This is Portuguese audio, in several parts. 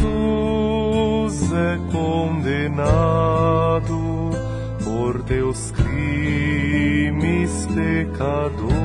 Jesus é condenado por teus crimes, pecador,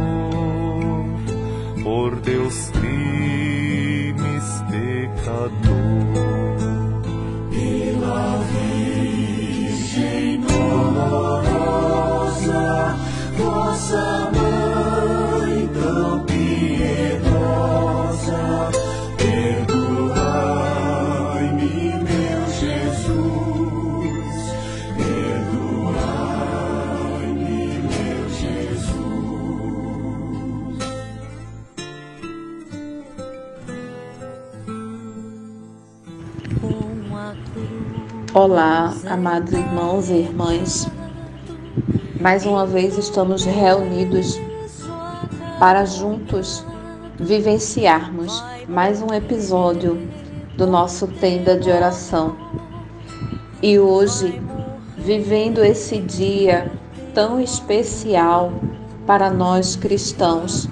Olá, amados irmãos e irmãs. Mais uma vez estamos reunidos para juntos vivenciarmos mais um episódio do nosso tenda de oração. E hoje, vivendo esse dia tão especial para nós cristãos,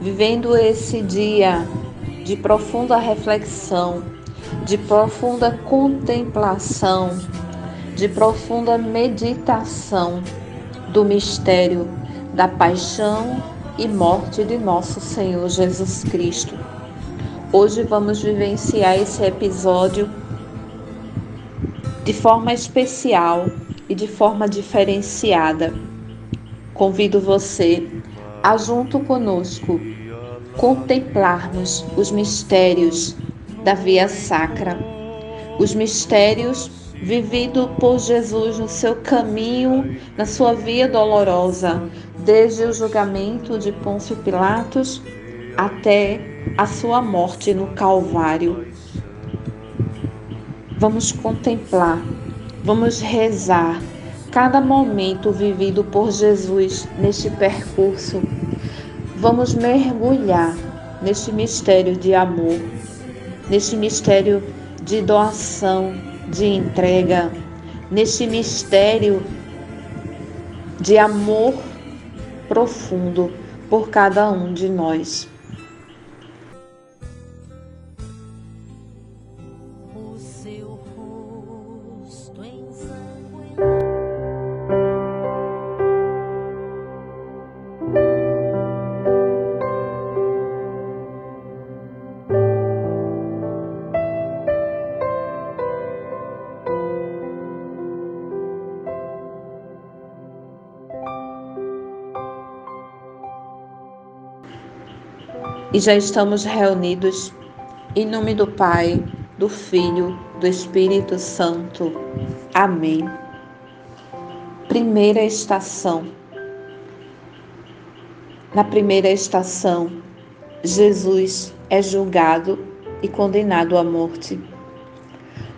vivendo esse dia de profunda reflexão, de profunda contemplação, de profunda meditação do mistério da paixão e morte de nosso Senhor Jesus Cristo. Hoje vamos vivenciar esse episódio de forma especial e de forma diferenciada. Convido você a, junto conosco, contemplarmos os mistérios da Via Sacra, os mistérios vivido por Jesus no seu caminho, na sua via dolorosa, desde o julgamento de Pôncio Pilatos até a sua morte no Calvário. Vamos contemplar, vamos rezar cada momento vivido por Jesus neste percurso. Vamos mergulhar neste mistério de amor, neste mistério de doação, de entrega, neste mistério de amor profundo por cada um de nós. E já estamos reunidos em nome do Pai, do Filho, do Espírito Santo. Amém. Primeira estação. Na primeira estação, Jesus é julgado e condenado à morte.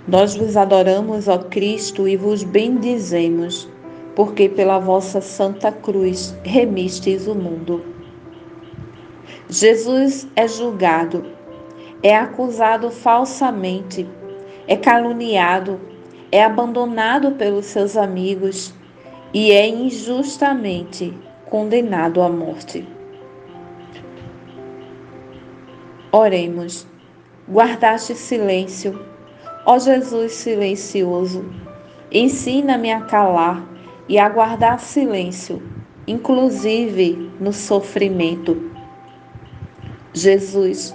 Nós vos adoramos, ó Cristo, e vos bendizemos, porque pela vossa santa cruz remistes o mundo. Jesus é julgado, é acusado falsamente, é caluniado, é abandonado pelos seus amigos e é injustamente condenado à morte. Oremos. Guardaste silêncio, ó Jesus silencioso. Ensina-me a calar e a guardar silêncio inclusive no sofrimento. Jesus,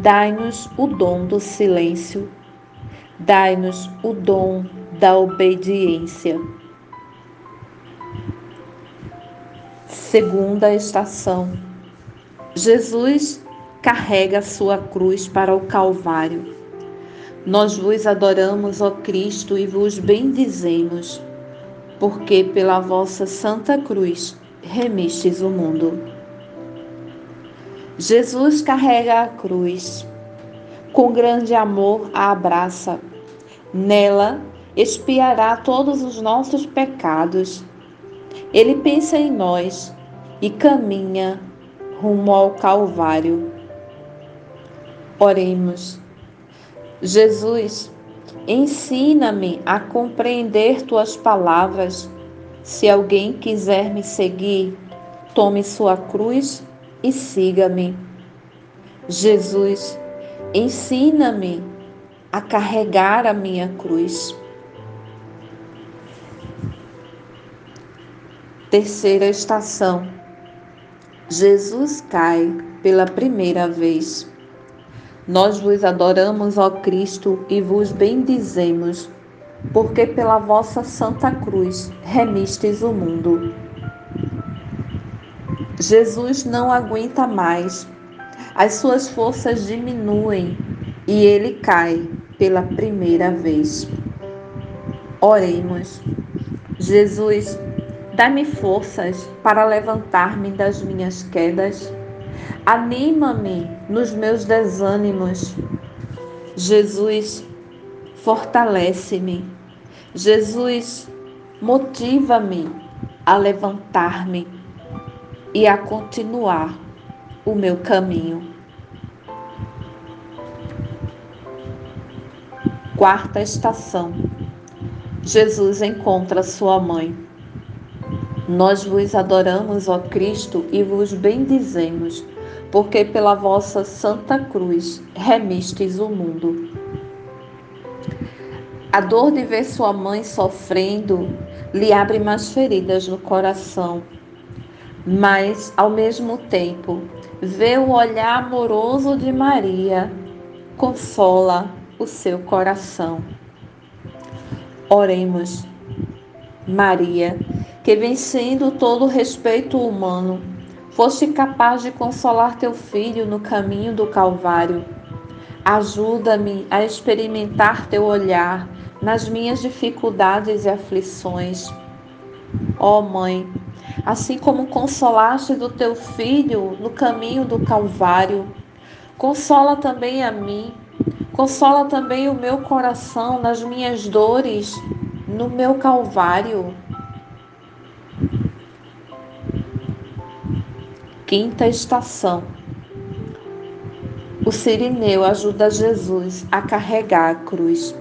dai-nos o dom do silêncio, dai-nos o dom da obediência. Segunda estação. Jesus carrega sua cruz para o Calvário. Nós vos adoramos, ó Cristo, e vos bendizemos, porque pela vossa santa cruz remistes o mundo. Jesus carrega a cruz. Com grande amor a abraça. Nela expiará todos os nossos pecados. Ele pensa em nós e caminha rumo ao Calvário. Oremos. Jesus, ensina-me a compreender tuas palavras. Se alguém quiser me seguir, tome sua cruz e siga-me. Jesus, ensina-me a carregar a minha cruz. Terceira estação. Jesus cai pela primeira vez. Nós vos adoramos, ó Cristo, e vos bendizemos, porque pela vossa santa cruz remistes o mundo. Jesus não aguenta mais, as suas forças diminuem e ele cai pela primeira vez. Oremos. Jesus, dá-me forças para levantar-me das minhas quedas Anima-me nos meus desânimos. Jesus, fortalece-me. Jesus, motiva-me a levantar-me e a continuar o meu caminho. Quarta estação. Jesus encontra sua mãe. Nós vos adoramos, ó Cristo, e vos bendizemos porque pela vossa santa cruz remistes o mundo. A dor de ver sua mãe sofrendo lhe abre mais feridas no coração, mas, ao mesmo tempo, ver o olhar amoroso de Maria consola o seu coração. Oremos. Maria, que vencendo todo respeito humano, Foste capaz de consolar teu filho no caminho do Calvário. Ajuda-me a experimentar teu olhar nas minhas dificuldades e aflições. Ó oh, Mãe, assim como consolaste do teu filho no caminho do Calvário, consola também a mim, consola também o meu coração nas minhas dores no meu Calvário. Quinta estação. O Sirineu ajuda Jesus a carregar a cruz.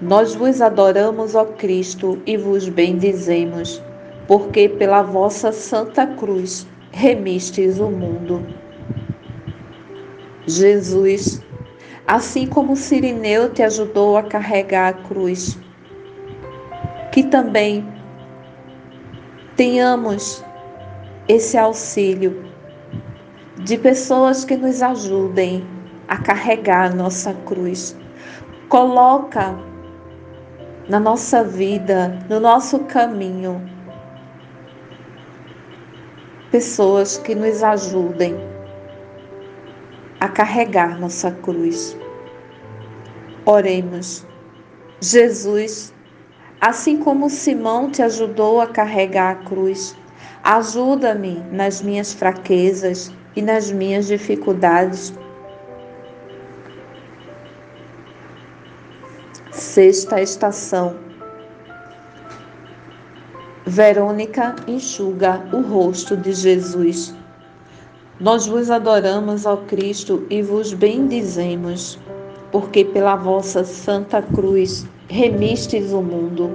Nós vos adoramos, ó Cristo, e vos bendizemos, porque pela vossa santa cruz remistes o mundo. Jesus, assim como Sirineu te ajudou a carregar a cruz, que também tenhamos esse auxílio de pessoas que nos ajudem a carregar nossa cruz. Coloca na nossa vida, no nosso caminho, pessoas que nos ajudem a carregar nossa cruz. Oremos. Jesus, assim como Simão te ajudou a carregar a cruz, Ajuda-me nas minhas fraquezas e nas minhas dificuldades. Sexta estação. Verônica enxuga o rosto de Jesus. Nós vos adoramos, ó Cristo, e vos bendizemos, porque pela vossa santa cruz remistes o mundo.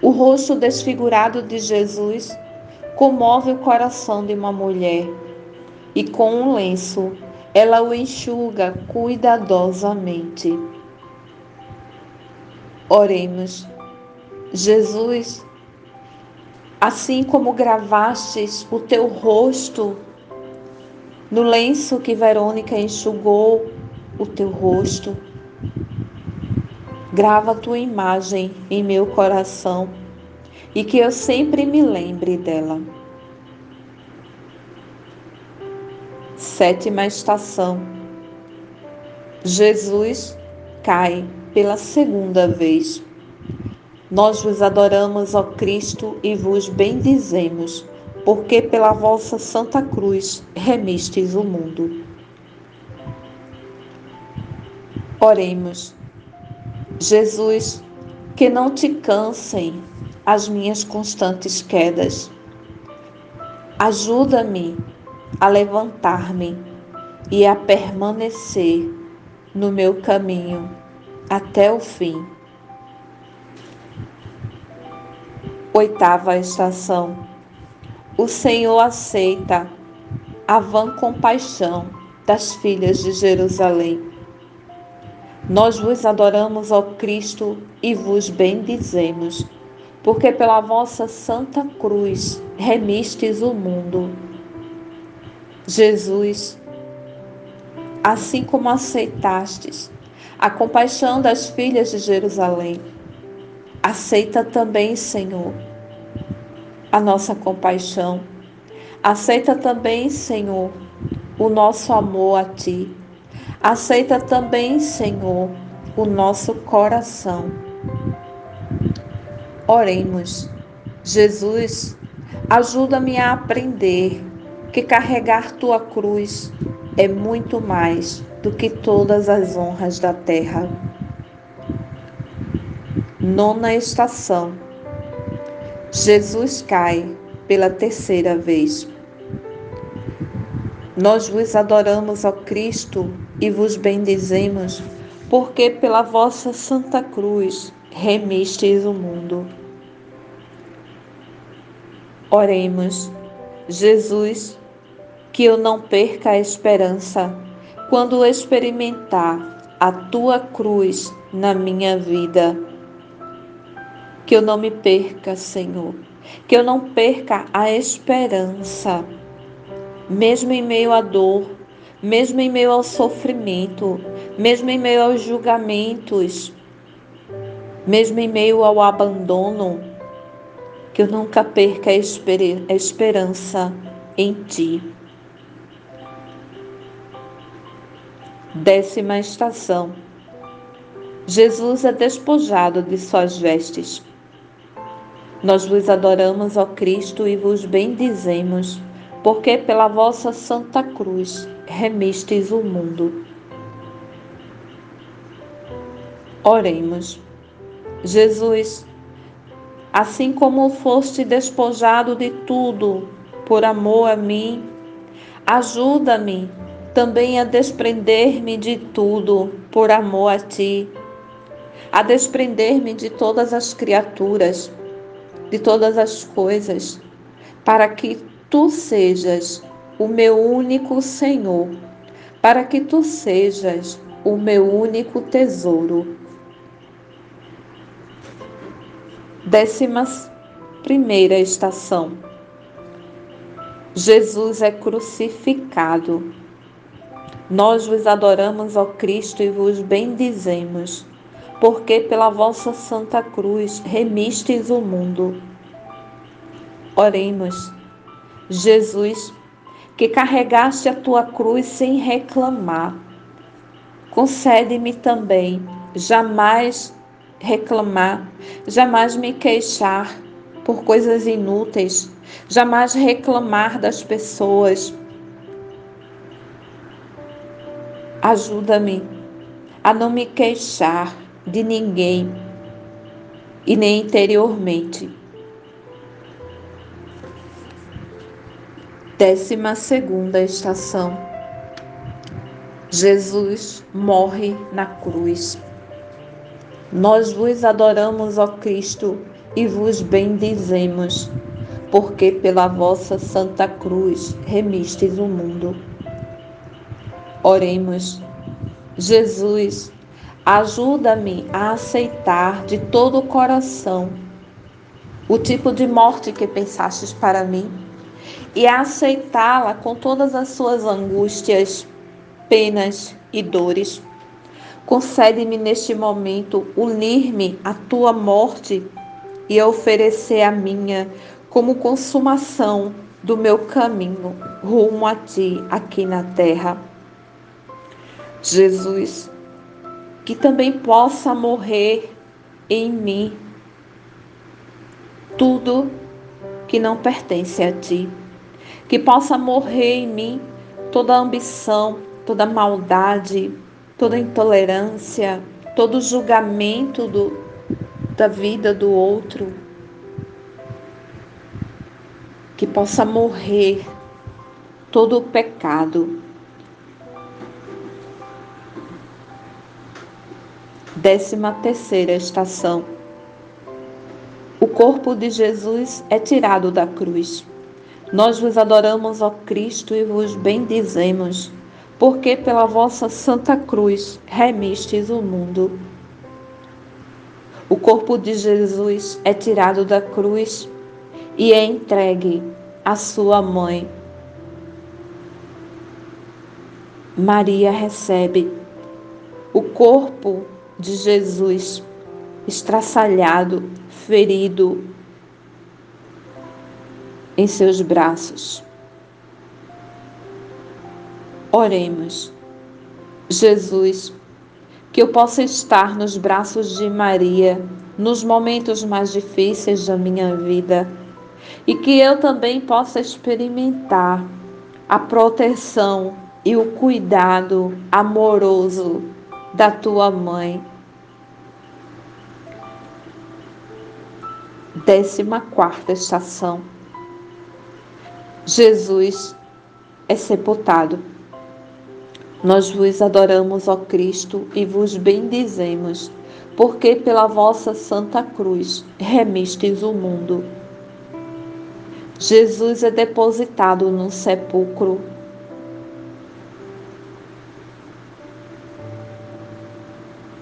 O rosto desfigurado de Jesus comove o coração de uma mulher e com um lenço ela o enxuga cuidadosamente. Oremos. Jesus, Assim como gravastes o teu rosto no lenço que Verônica enxugou o teu rosto, grava a tua imagem em meu coração e que eu sempre me lembre dela. Sétima estação. Jesus cai pela segunda vez. Nós vos adoramos, ó Cristo, e vos bendizemos, porque pela vossa Santa Cruz remistes o mundo. Oremos. Jesus, que não te cansem as minhas constantes quedas. Ajuda-me a levantar-me e a permanecer no meu caminho até o fim. Oitava estação. O Senhor aceita a vã compaixão das filhas de Jerusalém. Nós vos adoramos, ó Cristo, e vos bendizemos, porque pela vossa santa cruz remistes o mundo. Jesus, assim como aceitastes a compaixão das filhas de Jerusalém, aceita também, Senhor, a nossa compaixão. Aceita também, Senhor, o nosso amor a Ti. Aceita também, Senhor, o nosso coração. Oremos. Jesus, ajuda-me a aprender que carregar tua cruz é muito mais do que todas as honras da terra. Nona estação. Jesus cai pela terceira vez. Nós vos adoramos, ó Cristo, e vos bendizemos, porque pela vossa santa cruz remistes o mundo. Oremos, Jesus, que eu não perca a esperança quando experimentar a tua cruz na minha vida que eu não me perca, Senhor. Que eu não perca a esperança, mesmo em meio à dor, mesmo em meio ao sofrimento, mesmo em meio aos julgamentos, mesmo em meio ao abandono, que eu nunca perca a esperança em Ti. Décima estação. Jesus é despojado de suas vestes nós vos adoramos, ó Cristo, e vos bendizemos, porque pela vossa santa cruz remistes o mundo. Oremos. Jesus, assim como foste despojado de tudo por amor a mim, ajuda-me também a desprender-me de tudo por amor a ti, a desprender-me de todas as criaturas de todas as coisas, para que tu sejas o meu único Senhor, para que tu sejas o meu único tesouro. Décima primeira estação. Jesus é crucificado. Nós vos adoramos, ó Cristo, e vos bendizemos porque pela vossa santa cruz remistes o mundo. Oremos, Jesus, que carregaste a tua cruz sem reclamar, concede-me também jamais reclamar, jamais me queixar por coisas inúteis, jamais reclamar das pessoas. Ajuda-me a não me queixar, de ninguém e nem interiormente. Décima segunda estação. Jesus morre na cruz. Nós vos adoramos, ó Cristo, e vos bendizemos, porque pela vossa santa cruz remistes o mundo. Oremos. Jesus, Ajuda-me a aceitar de todo o coração o tipo de morte que pensastes para mim, e a aceitá-la com todas as suas angústias, penas e dores. Concede-me neste momento unir-me à tua morte e oferecer a minha como consumação do meu caminho rumo a ti aqui na terra. Jesus, que também possa morrer em mim tudo que não pertence a ti, que possa morrer em mim toda ambição, toda maldade, toda intolerância, todo julgamento do, da vida do outro, que possa morrer todo o pecado. Décima terceira estação. O corpo de Jesus é tirado da cruz. Nós vos adoramos, ó Cristo, e vos bendizemos, porque pela vossa santa cruz remistes o mundo. O corpo de Jesus é tirado da cruz e é entregue à sua mãe. Maria recebe o corpo de Jesus estraçalhado, ferido em seus braços. Oremos. Jesus, que eu possa estar nos braços de Maria nos momentos mais difíceis da minha vida e que eu também possa experimentar a proteção e o cuidado amoroso da tua mãe. Décima quarta estação. Jesus é sepultado. Nós vos adoramos, ó Cristo, e vos bendizemos, porque pela vossa santa cruz remistes o mundo. Jesus é depositado num sepulcro.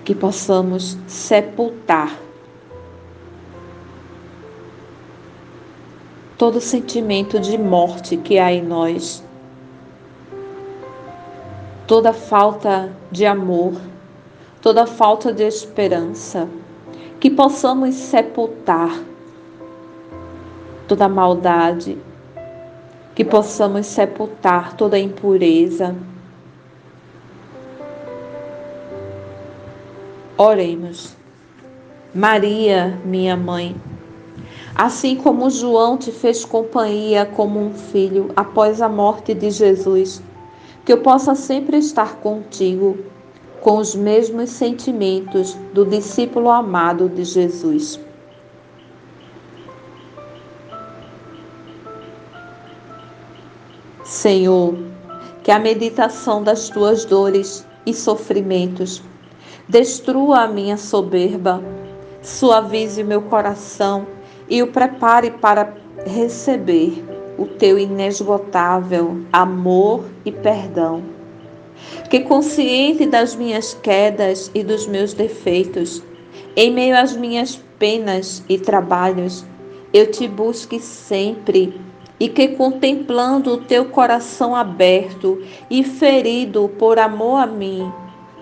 Que possamos sepultar todo sentimento de morte que há em nós, toda falta de amor, toda falta de esperança, que possamos sepultar toda maldade, que possamos sepultar toda impureza. Oremos. Maria, minha mãe, assim como João te fez companhia como um filho após a morte de Jesus, que eu possa sempre estar contigo com os mesmos sentimentos do discípulo amado de Jesus. Senhor, que a meditação das tuas dores e sofrimentos destrua a minha soberba, suavize meu coração e o prepare para receber o teu inesgotável amor e perdão. Que consciente das minhas quedas e dos meus defeitos, em meio às minhas penas e trabalhos, eu te busque sempre e que contemplando o teu coração aberto e ferido por amor a mim,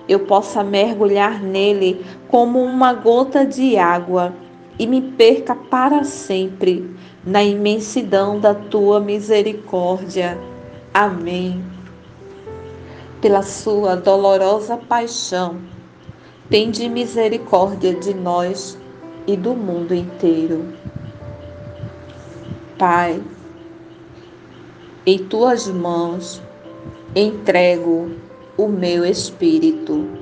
eu possa mergulhar nele como uma gota de água e me perca para sempre na imensidão da tua misericórdia. Amém. Pela sua dolorosa paixão, tende misericórdia de nós e do mundo inteiro. Pai, em tuas mãos entrego o meu espírito.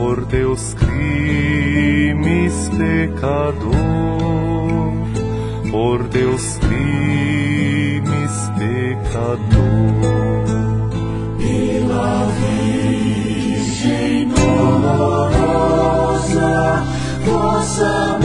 Por teus crimes, pecador, por teus crimes, pecador. Virgem dolorosa, vossa